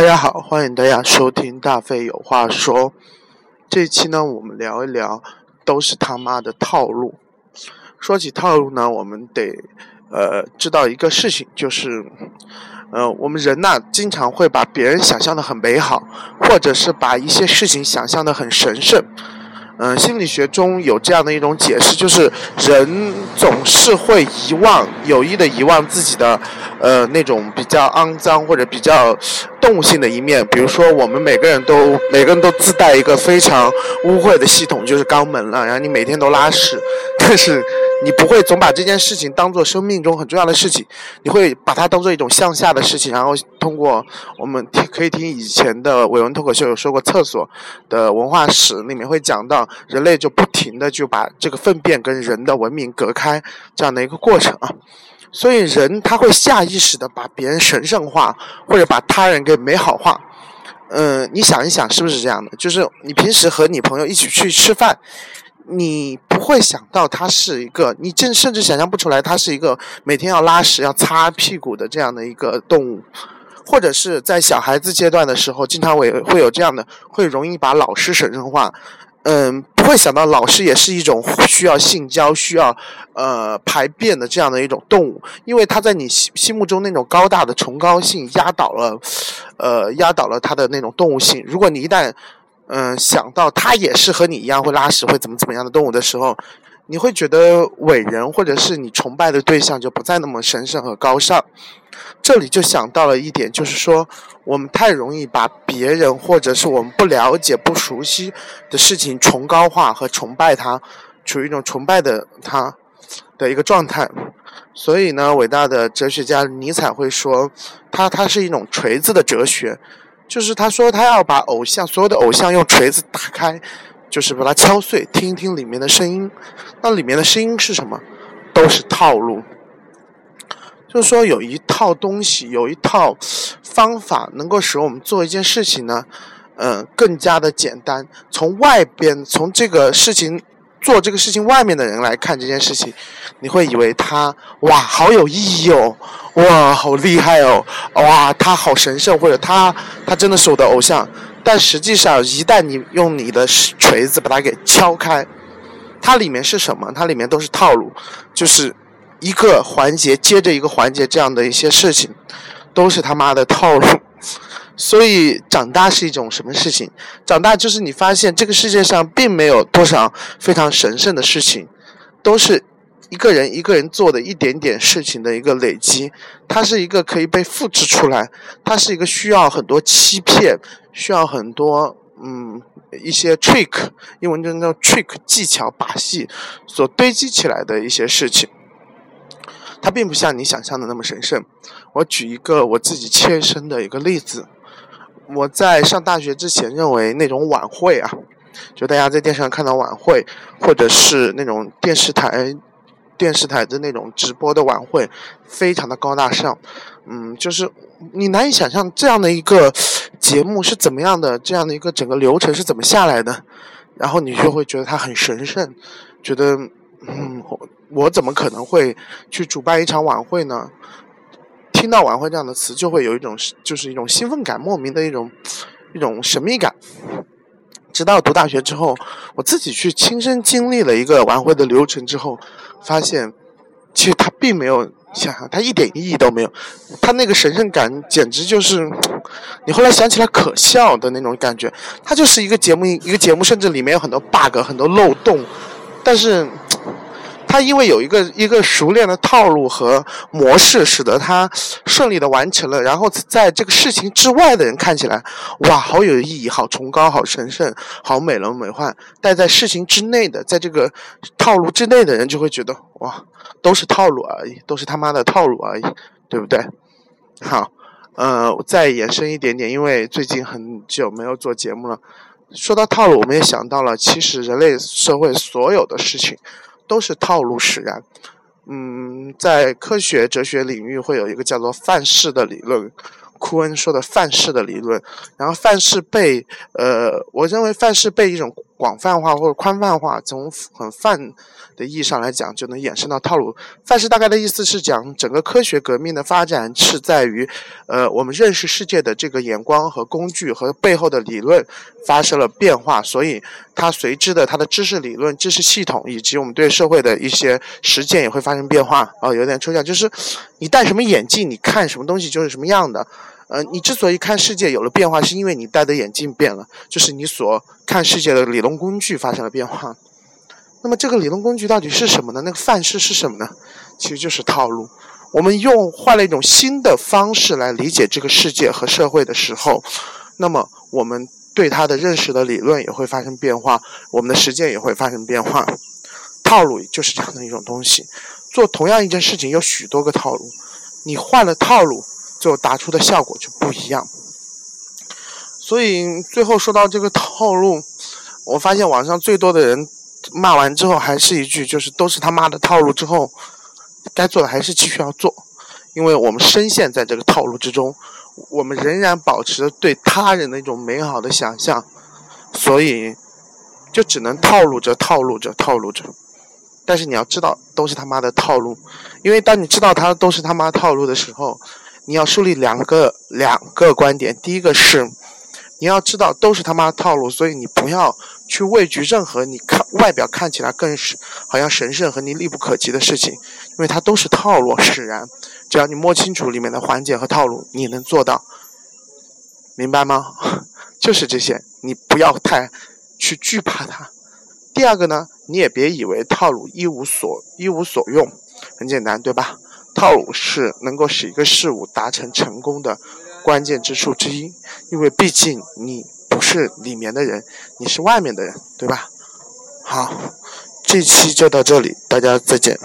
大家好，欢迎大家收听大飞有话说。这一期呢，我们聊一聊都是他妈的套路。说起套路呢，我们得呃知道一个事情，就是呃我们人呐，经常会把别人想象的很美好，或者是把一些事情想象的很神圣。嗯，心理学中有这样的一种解释，就是人总是会遗忘，有意的遗忘自己的，呃，那种比较肮脏或者比较动物性的一面。比如说，我们每个人都每个人都自带一个非常污秽的系统，就是肛门了，然后你每天都拉屎，但是。你不会总把这件事情当做生命中很重要的事情，你会把它当做一种向下的事情，然后通过我们听可以听以前的伟文脱口秀有说过厕所的文化史里面会讲到，人类就不停的就把这个粪便跟人的文明隔开这样的一个过程啊，所以人他会下意识的把别人神圣化或者把他人给美好化，嗯，你想一想是不是这样的？就是你平时和你朋友一起去吃饭。你不会想到它是一个，你甚甚至想象不出来，它是一个每天要拉屎、要擦屁股的这样的一个动物，或者是在小孩子阶段的时候，经常会会有这样的，会容易把老师神圣化。嗯，不会想到老师也是一种需要性交、需要呃排便的这样的一种动物，因为它在你心心目中那种高大的崇高性压倒了，呃，压倒了它的那种动物性。如果你一旦嗯，想到它也是和你一样会拉屎、会怎么怎么样的动物的时候，你会觉得伟人或者是你崇拜的对象就不再那么神圣和高尚。这里就想到了一点，就是说我们太容易把别人或者是我们不了解、不熟悉的事情崇高化和崇拜它，处于一种崇拜的它的一个状态。所以呢，伟大的哲学家尼采会说，他他是一种锤子的哲学。就是他说他要把偶像所有的偶像用锤子打开，就是把它敲碎，听一听里面的声音。那里面的声音是什么？都是套路。就是说有一套东西，有一套方法，能够使我们做一件事情呢，嗯，更加的简单。从外边，从这个事情。做这个事情，外面的人来看这件事情，你会以为他哇好有意义哦，哇好厉害哦，哇他好神圣，或者他他真的是我的偶像。但实际上，一旦你用你的锤子把它给敲开，它里面是什么？它里面都是套路，就是一个环节接着一个环节这样的一些事情，都是他妈的套路。所以长大是一种什么事情？长大就是你发现这个世界上并没有多少非常神圣的事情，都是一个人一个人做的一点点事情的一个累积。它是一个可以被复制出来，它是一个需要很多欺骗，需要很多嗯一些 trick，英文中叫 trick 技巧把戏所堆积起来的一些事情。它并不像你想象的那么神圣。我举一个我自己切身的一个例子。我在上大学之前认为那种晚会啊，就大家在电视上看到晚会，或者是那种电视台电视台的那种直播的晚会，非常的高大上。嗯，就是你难以想象这样的一个节目是怎么样的，这样的一个整个流程是怎么下来的，然后你就会觉得它很神圣，觉得嗯，我怎么可能会去主办一场晚会呢？听到晚会这样的词，就会有一种就是一种兴奋感，莫名的一种一种神秘感。直到读大学之后，我自己去亲身经历了一个晚会的流程之后，发现其实它并没有想象，它一点意义都没有。它那个神圣感简直就是你后来想起来可笑的那种感觉。它就是一个节目，一个节目，甚至里面有很多 bug，很多漏洞，但是。他因为有一个一个熟练的套路和模式，使得他顺利的完成了。然后在这个事情之外的人看起来，哇，好有意义，好崇高，好神圣，好美轮美奂。但在事情之内的，在这个套路之内的人就会觉得，哇，都是套路而已，都是他妈的套路而已，对不对？好，呃，再延伸一点点，因为最近很久没有做节目了。说到套路，我们也想到了，其实人类社会所有的事情。都是套路使然，嗯，在科学哲学领域会有一个叫做范式的理论，库恩说的范式的理论。然后范式被，呃，我认为范式被一种广泛化或者宽泛化，从很泛的意义上来讲，就能衍生到套路。范式大概的意思是讲，整个科学革命的发展是在于，呃，我们认识世界的这个眼光和工具和背后的理论发生了变化，所以它随之的它的知识理论、知识系统以及我们对社会的一些实践也会发生变化。哦，有点抽象，就是你戴什么眼镜，你看什么东西就是什么样的。呃，你之所以看世界有了变化，是因为你戴的眼镜变了，就是你所看世界的理论工具发生了变化。那么这个理论工具到底是什么呢？那个范式是什么呢？其实就是套路。我们用换了一种新的方式来理解这个世界和社会的时候，那么我们对它的认识的理论也会发生变化，我们的实践也会发生变化。套路就是这样的一种东西。做同样一件事情有许多个套路，你换了套路。最后达出的效果就不一样，所以最后说到这个套路，我发现网上最多的人骂完之后还是一句，就是都是他妈的套路。之后该做的还是继续要做，因为我们深陷在这个套路之中，我们仍然保持着对他人的一种美好的想象，所以就只能套路着套路着套路着。但是你要知道，都是他妈的套路，因为当你知道他都是他妈套路的时候。你要树立两个两个观点，第一个是你要知道都是他妈套路，所以你不要去畏惧任何你看外表看起来更是好像神圣和你力不可及的事情，因为它都是套路使然。只要你摸清楚里面的环节和套路，你能做到，明白吗？就是这些，你不要太去惧怕它。第二个呢，你也别以为套路一无所一无所用，很简单，对吧？套路是能够使一个事物达成成功的关键之处之一，因为毕竟你不是里面的人，你是外面的人，对吧？好，这期就到这里，大家再见。